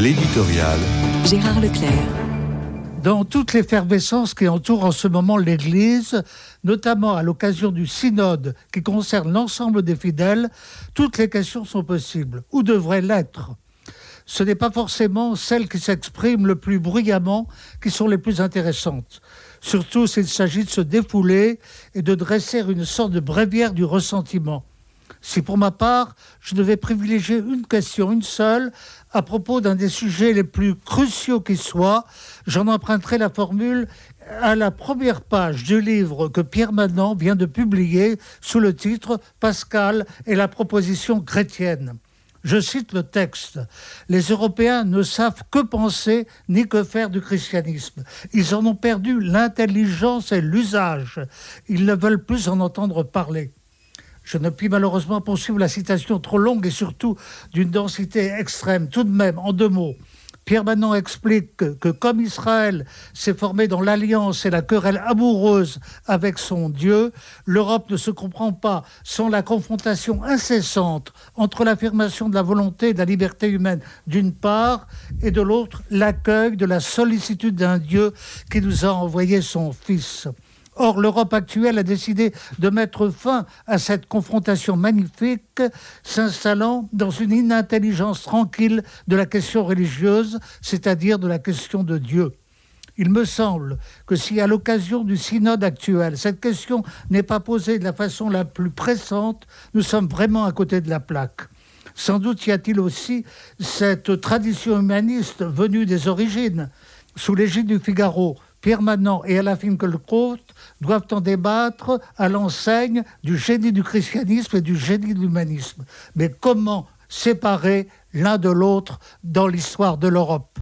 L'éditorial. Gérard Leclerc. Dans toute l'effervescence qui entoure en ce moment l'Église, notamment à l'occasion du synode qui concerne l'ensemble des fidèles, toutes les questions sont possibles, ou devraient l'être. Ce n'est pas forcément celles qui s'expriment le plus bruyamment qui sont les plus intéressantes, surtout s'il s'agit de se défouler et de dresser une sorte de bréviaire du ressentiment. Si pour ma part, je devais privilégier une question, une seule, à propos d'un des sujets les plus cruciaux qui soient, j'en emprunterai la formule à la première page du livre que Pierre Manon vient de publier sous le titre Pascal et la proposition chrétienne. Je cite le texte. Les Européens ne savent que penser ni que faire du christianisme. Ils en ont perdu l'intelligence et l'usage. Ils ne veulent plus en entendre parler. Je ne puis malheureusement poursuivre la citation trop longue et surtout d'une densité extrême. Tout de même, en deux mots, Pierre Manon explique que, comme Israël s'est formé dans l'alliance et la querelle amoureuse avec son Dieu, l'Europe ne se comprend pas sans la confrontation incessante entre l'affirmation de la volonté et de la liberté humaine d'une part et de l'autre l'accueil de la sollicitude d'un Dieu qui nous a envoyé son Fils. Or, l'Europe actuelle a décidé de mettre fin à cette confrontation magnifique, s'installant dans une inintelligence tranquille de la question religieuse, c'est-à-dire de la question de Dieu. Il me semble que si à l'occasion du synode actuel, cette question n'est pas posée de la façon la plus pressante, nous sommes vraiment à côté de la plaque. Sans doute y a-t-il aussi cette tradition humaniste venue des origines, sous l'égide du Figaro, Pierre Manon et Alain Finkielkraut doivent en débattre à l'enseigne du génie du christianisme et du génie de l'humanisme. Mais comment séparer l'un de l'autre dans l'histoire de l'Europe?